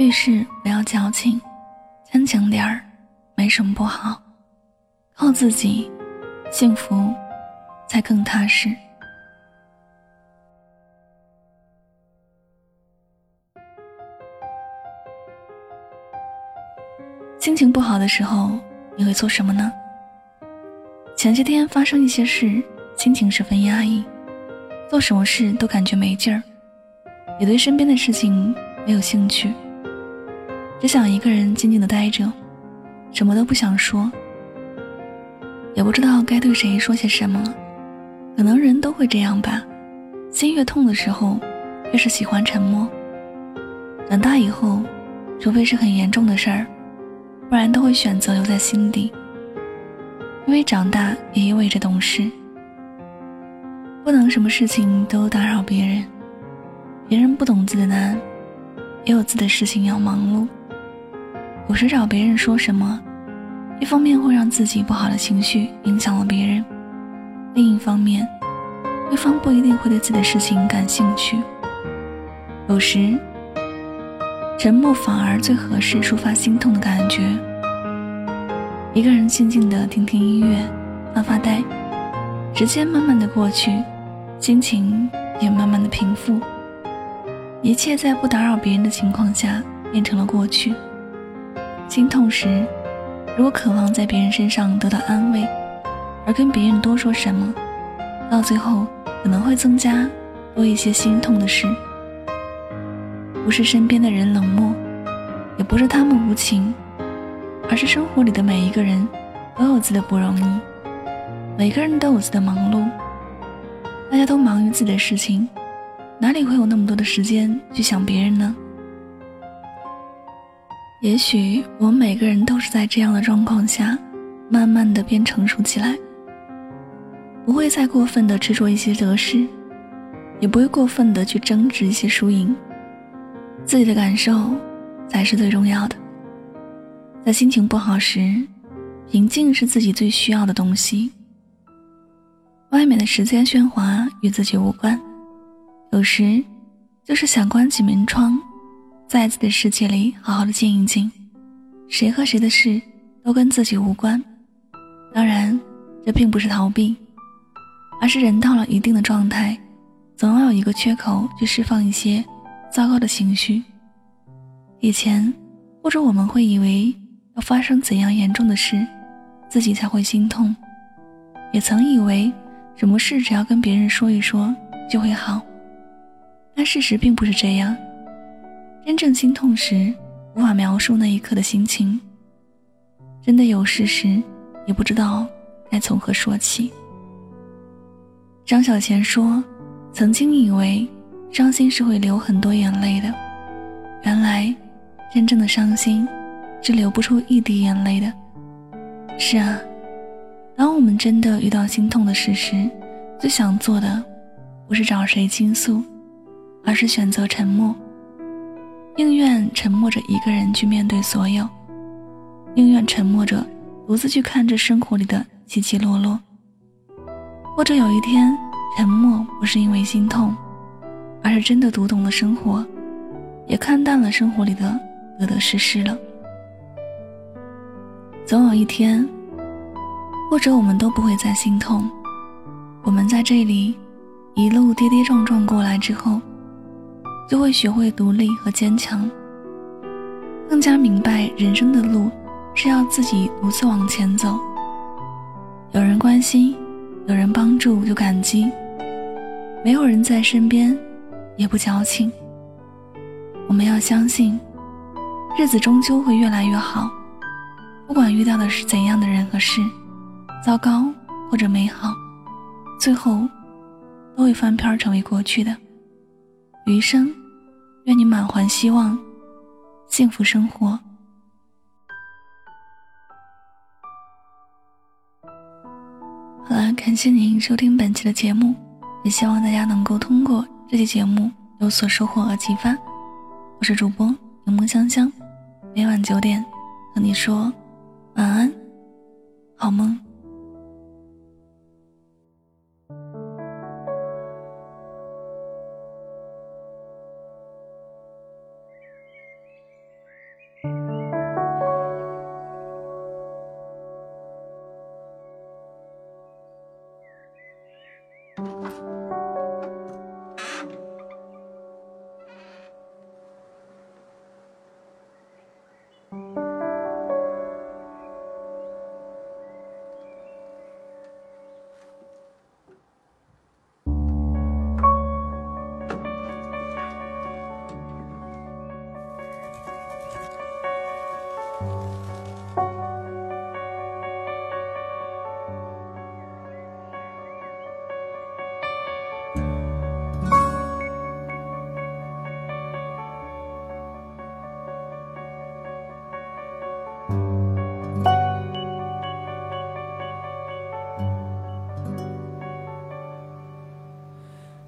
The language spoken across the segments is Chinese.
遇事不要矫情，坚强点儿，没什么不好。靠自己，幸福才更踏实。心情不好的时候，你会做什么呢？前些天发生一些事，心情十分压抑，做什么事都感觉没劲儿，也对身边的事情没有兴趣，只想一个人静静的待着，什么都不想说，也不知道该对谁说些什么。可能人都会这样吧，心越痛的时候，越是喜欢沉默。长大以后，除非是很严重的事儿。不然都会选择留在心底，因为长大也意味着懂事，不能什么事情都打扰别人，别人不懂自己的难，也有自己的事情要忙碌。有时找别人说什么，一方面会让自己不好的情绪影响了别人，另一方面，对方不一定会对自己的事情感兴趣。有时。沉默反而最合适抒发心痛的感觉。一个人静静的听听音乐，发发呆，时间慢慢的过去，心情也慢慢的平复。一切在不打扰别人的情况下变成了过去。心痛时，如果渴望在别人身上得到安慰，而跟别人多说什么，到最后可能会增加多一些心痛的事。不是身边的人冷漠，也不是他们无情，而是生活里的每一个人都有自己的不容易，每个人都有自己的忙碌，大家都忙于自己的事情，哪里会有那么多的时间去想别人呢？也许我们每个人都是在这样的状况下，慢慢的变成熟起来，不会再过分的执着一些得失，也不会过分的去争执一些输赢。自己的感受才是最重要的。在心情不好时，平静是自己最需要的东西。外面的时间喧哗与自己无关，有时就是想关起门窗，在自己的世界里好好的静一静。谁和谁的事都跟自己无关。当然，这并不是逃避，而是人到了一定的状态，总要有一个缺口去释放一些。糟糕的情绪。以前，或者我们会以为要发生怎样严重的事，自己才会心痛；也曾以为什么事只要跟别人说一说就会好。但事实并不是这样。真正心痛时，无法描述那一刻的心情。真的有事时，也不知道该从何说起。张小娴说：“曾经以为。”伤心是会流很多眼泪的，原来，真正的伤心，是流不出一滴眼泪的。是啊，当我们真的遇到心痛的事时，最想做的，不是找谁倾诉，而是选择沉默。宁愿沉默着一个人去面对所有，宁愿沉默着独自去看着生活里的起起落落。或者有一天，沉默不是因为心痛。而是真的读懂了生活，也看淡了生活里的得得失失了。总有一天，或者我们都不会再心痛。我们在这里一路跌跌撞撞过来之后，就会学会独立和坚强，更加明白人生的路是要自己独自往前走。有人关心，有人帮助就感激，没有人在身边。也不矫情。我们要相信，日子终究会越来越好。不管遇到的是怎样的人和事，糟糕或者美好，最后都会翻篇成为过去的。余生，愿你满怀希望，幸福生活。好了，感谢您收听本期的节目，也希望大家能够通过。这期节目有所收获和启发，我是主播柠檬香香，每晚九点和你说晚安，好梦。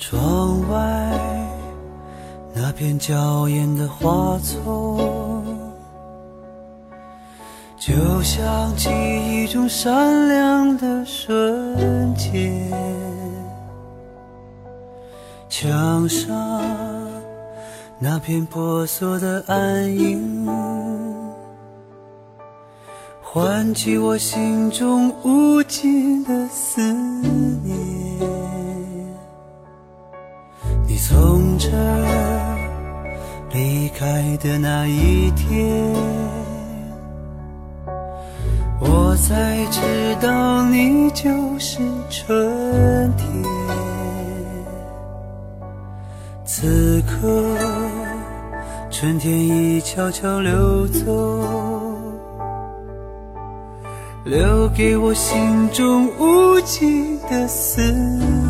窗外那片娇艳的花丛，就像记忆中闪亮的瞬间。墙上那片婆娑的暗影，唤起我心中无尽的思念。从这儿离开的那一天，我才知道你就是春天。此刻，春天已悄悄溜走，留给我心中无尽的思念。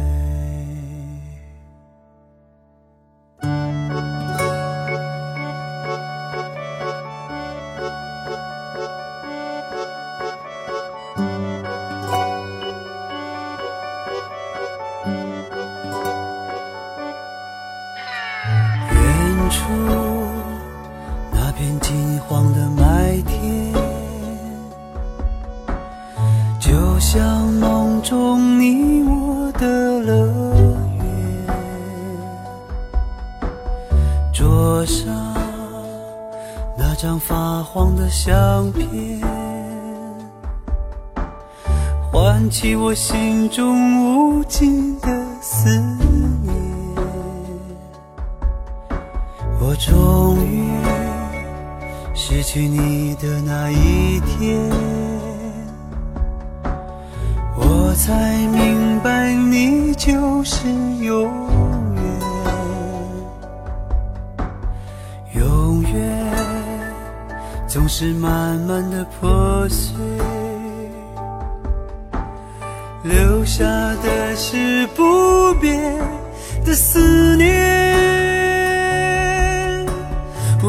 片金黄的麦田，就像梦中你我的乐园。桌上那张发黄的相片，唤起我心中无尽的思念。我终于失去你的那一天，我才明白你就是永远，永远总是慢慢的破碎，留下的是不变的思念。